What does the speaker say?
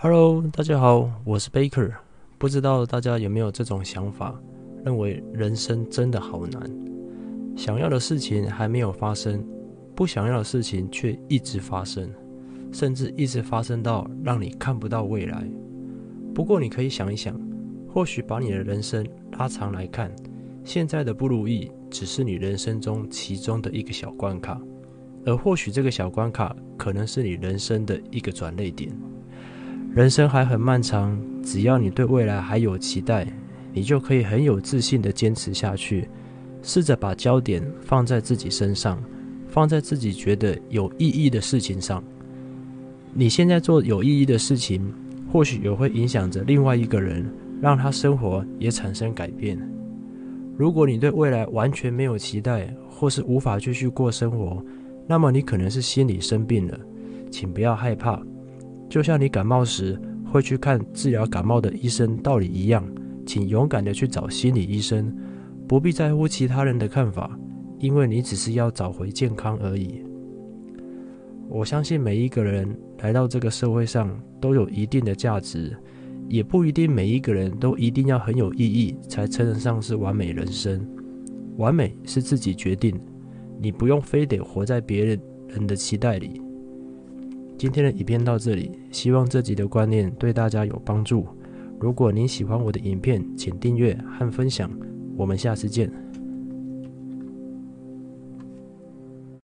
Hello，大家好，我是 Baker。不知道大家有没有这种想法，认为人生真的好难，想要的事情还没有发生，不想要的事情却一直发生，甚至一直发生到让你看不到未来。不过你可以想一想，或许把你的人生拉长来看，现在的不如意只是你人生中其中的一个小关卡。而或许这个小关卡可能是你人生的一个转捩点。人生还很漫长，只要你对未来还有期待，你就可以很有自信地坚持下去。试着把焦点放在自己身上，放在自己觉得有意义的事情上。你现在做有意义的事情，或许也会影响着另外一个人，让他生活也产生改变。如果你对未来完全没有期待，或是无法继续过生活，那么你可能是心理生病了，请不要害怕。就像你感冒时会去看治疗感冒的医生道理一样，请勇敢地去找心理医生，不必在乎其他人的看法，因为你只是要找回健康而已。我相信每一个人来到这个社会上都有一定的价值，也不一定每一个人都一定要很有意义才称得上是完美人生。完美是自己决定。你不用非得活在别人人的期待里。今天的影片到这里，希望这集的观念对大家有帮助。如果您喜欢我的影片，请订阅和分享。我们下次见。